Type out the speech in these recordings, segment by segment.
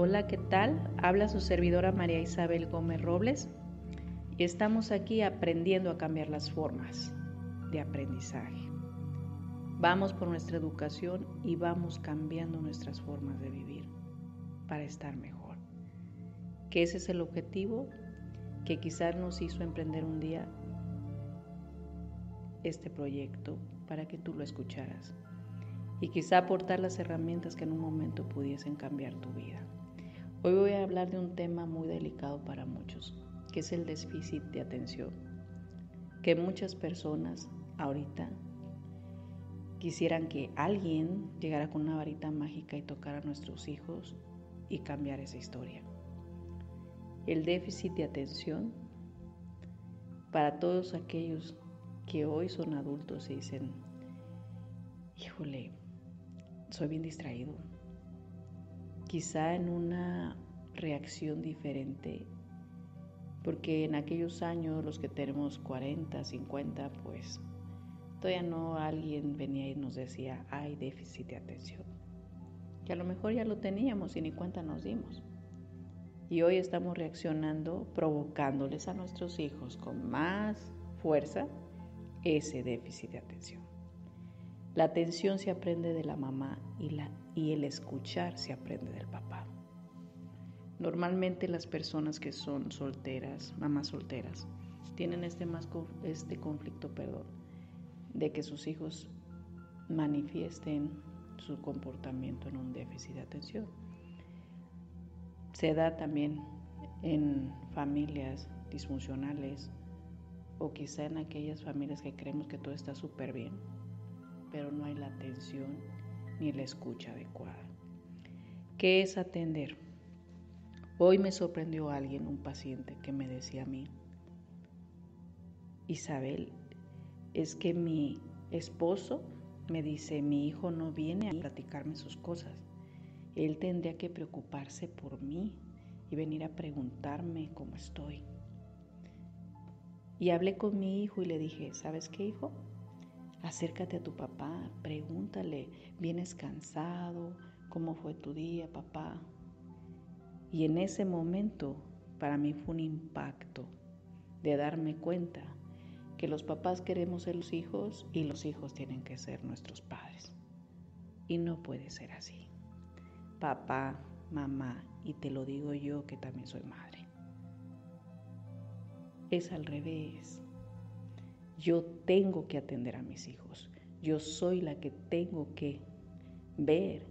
Hola, ¿qué tal? Habla su servidora María Isabel Gómez Robles y estamos aquí aprendiendo a cambiar las formas de aprendizaje. Vamos por nuestra educación y vamos cambiando nuestras formas de vivir para estar mejor. Que ese es el objetivo que quizás nos hizo emprender un día este proyecto para que tú lo escucharas y quizá aportar las herramientas que en un momento pudiesen cambiar tu vida. Hoy voy a hablar de un tema muy delicado para muchos, que es el déficit de atención, que muchas personas ahorita quisieran que alguien llegara con una varita mágica y tocara a nuestros hijos y cambiar esa historia. El déficit de atención para todos aquellos que hoy son adultos y dicen, híjole, soy bien distraído, quizá en una reacción diferente, porque en aquellos años, los que tenemos 40, 50, pues todavía no alguien venía y nos decía, hay déficit de atención. Que a lo mejor ya lo teníamos y ni cuenta nos dimos. Y hoy estamos reaccionando, provocándoles a nuestros hijos con más fuerza ese déficit de atención. La atención se aprende de la mamá y, la, y el escuchar se aprende del papá. Normalmente las personas que son solteras, mamás solteras, tienen este, más, este conflicto perdón, de que sus hijos manifiesten su comportamiento en un déficit de atención. Se da también en familias disfuncionales o quizá en aquellas familias que creemos que todo está súper bien pero no hay la atención ni la escucha adecuada. ¿Qué es atender? Hoy me sorprendió alguien, un paciente, que me decía a mí, Isabel, es que mi esposo me dice, mi hijo no viene a platicarme sus cosas. Él tendría que preocuparse por mí y venir a preguntarme cómo estoy. Y hablé con mi hijo y le dije, ¿sabes qué, hijo? Acércate a tu papá, pregúntale, ¿vienes cansado? ¿Cómo fue tu día, papá? Y en ese momento para mí fue un impacto de darme cuenta que los papás queremos ser los hijos y los hijos tienen que ser nuestros padres. Y no puede ser así. Papá, mamá, y te lo digo yo que también soy madre. Es al revés. Yo tengo que atender a mis hijos. Yo soy la que tengo que ver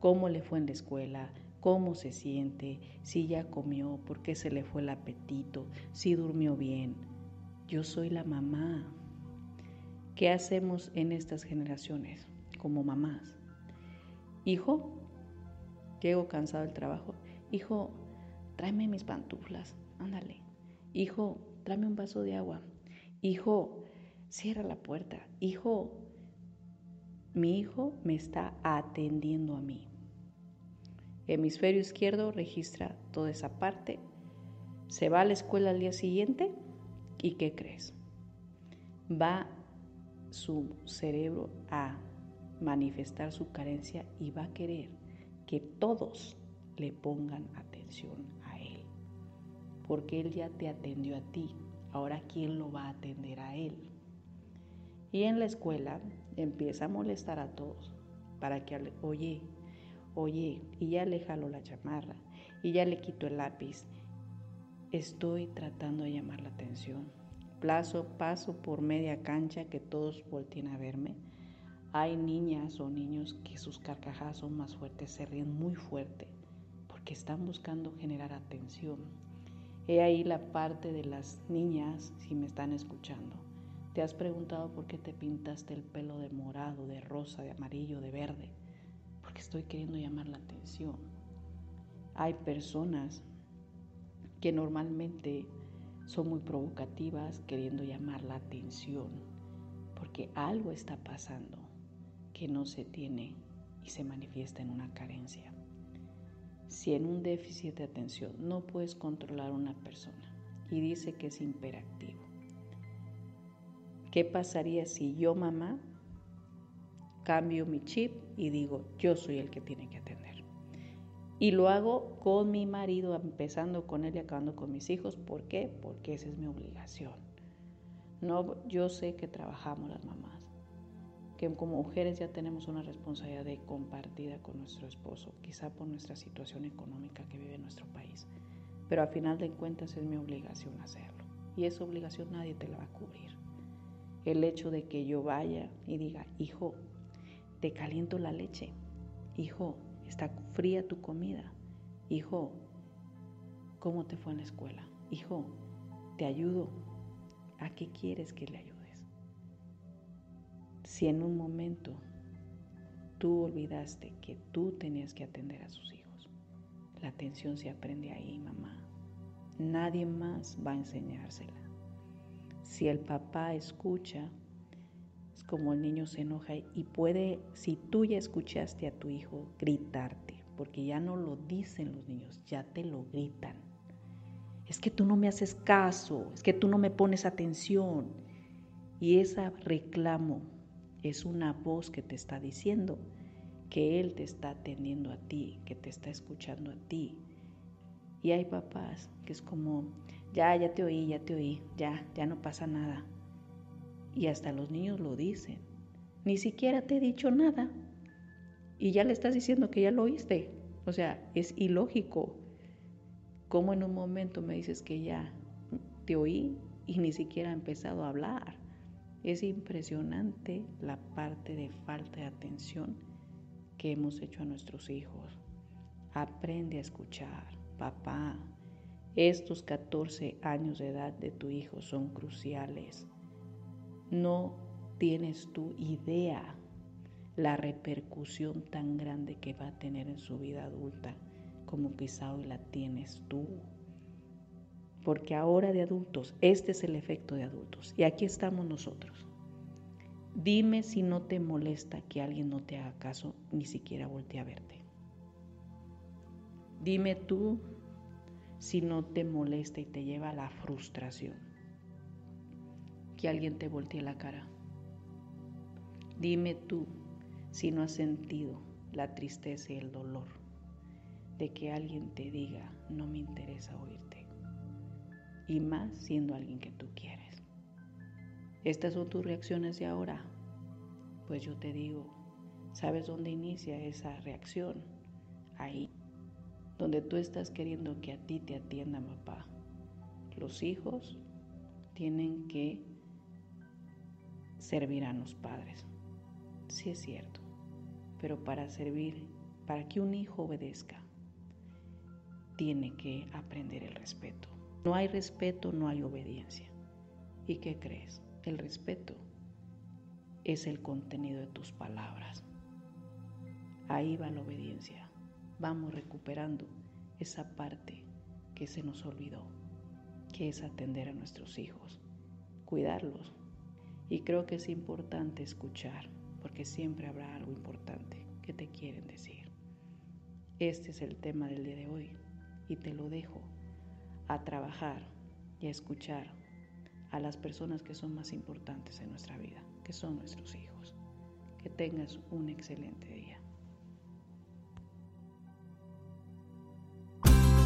cómo le fue en la escuela, cómo se siente, si ya comió, por qué se le fue el apetito, si durmió bien. Yo soy la mamá. ¿Qué hacemos en estas generaciones como mamás? Hijo, llego cansado del trabajo. Hijo, tráeme mis pantuflas, ándale. Hijo, tráeme un vaso de agua. Hijo, Cierra la puerta. Hijo, mi hijo me está atendiendo a mí. Hemisferio izquierdo registra toda esa parte. Se va a la escuela al día siguiente y ¿qué crees? Va su cerebro a manifestar su carencia y va a querer que todos le pongan atención a él. Porque él ya te atendió a ti. Ahora, ¿quién lo va a atender a él? Y en la escuela empieza a molestar a todos para que, oye, oye, y ya le jalo la chamarra, y ya le quito el lápiz. Estoy tratando de llamar la atención. Plazo, paso por media cancha que todos volteen a verme. Hay niñas o niños que sus carcajadas son más fuertes, se ríen muy fuerte, porque están buscando generar atención. He ahí la parte de las niñas, si me están escuchando ¿Te has preguntado por qué te pintaste el pelo de morado, de rosa, de amarillo, de verde? Porque estoy queriendo llamar la atención. Hay personas que normalmente son muy provocativas queriendo llamar la atención porque algo está pasando que no se tiene y se manifiesta en una carencia. Si en un déficit de atención no puedes controlar a una persona y dice que es imperactivo, ¿qué pasaría si yo, mamá, cambio mi chip y digo, yo soy el que tiene que atender? Y lo hago con mi marido, empezando con él y acabando con mis hijos. ¿Por qué? Porque esa es mi obligación. No, yo sé que trabajamos las mamás, que como mujeres ya tenemos una responsabilidad compartida con nuestro esposo, quizá por nuestra situación económica que vive nuestro país. Pero a final de cuentas es mi obligación hacerlo. Y esa obligación nadie te la va a cubrir. El hecho de que yo vaya y diga, hijo, te caliento la leche, hijo, está fría tu comida, hijo, ¿cómo te fue en la escuela? Hijo, te ayudo. ¿A qué quieres que le ayude? Si en un momento tú olvidaste que tú tenías que atender a sus hijos, la atención se aprende ahí, mamá. Nadie más va a enseñársela. Si el papá escucha, es como el niño se enoja y puede, si tú ya escuchaste a tu hijo, gritarte, porque ya no lo dicen los niños, ya te lo gritan. Es que tú no me haces caso, es que tú no me pones atención. Y ese reclamo es una voz que te está diciendo que Él te está atendiendo a ti, que te está escuchando a ti. Y hay papás que es como, ya, ya te oí, ya te oí, ya, ya no pasa nada. Y hasta los niños lo dicen. Ni siquiera te he dicho nada. Y ya le estás diciendo que ya lo oíste. O sea, es ilógico. Como en un momento me dices que ya te oí y ni siquiera he empezado a hablar. Es impresionante la parte de falta de atención que hemos hecho a nuestros hijos. Aprende a escuchar, papá. Estos 14 años de edad de tu hijo son cruciales. No tienes tu idea la repercusión tan grande que va a tener en su vida adulta como quizá hoy la tienes tú porque ahora de adultos, este es el efecto de adultos. Y aquí estamos nosotros. Dime si no te molesta que alguien no te haga caso, ni siquiera voltee a verte. Dime tú si no te molesta y te lleva a la frustración que alguien te voltee la cara. Dime tú si no has sentido la tristeza y el dolor de que alguien te diga, no me interesa oírte y más siendo alguien que tú quieres. Estas son tus reacciones de ahora. Pues yo te digo, ¿sabes dónde inicia esa reacción? Ahí, donde tú estás queriendo que a ti te atienda papá. Los hijos tienen que servir a los padres. Sí es cierto, pero para servir, para que un hijo obedezca, tiene que aprender el respeto. No hay respeto, no hay obediencia. ¿Y qué crees? El respeto es el contenido de tus palabras. Ahí va la obediencia. Vamos recuperando esa parte que se nos olvidó, que es atender a nuestros hijos, cuidarlos. Y creo que es importante escuchar, porque siempre habrá algo importante que te quieren decir. Este es el tema del día de hoy y te lo dejo a trabajar y a escuchar a las personas que son más importantes en nuestra vida, que son nuestros hijos. Que tengas un excelente día.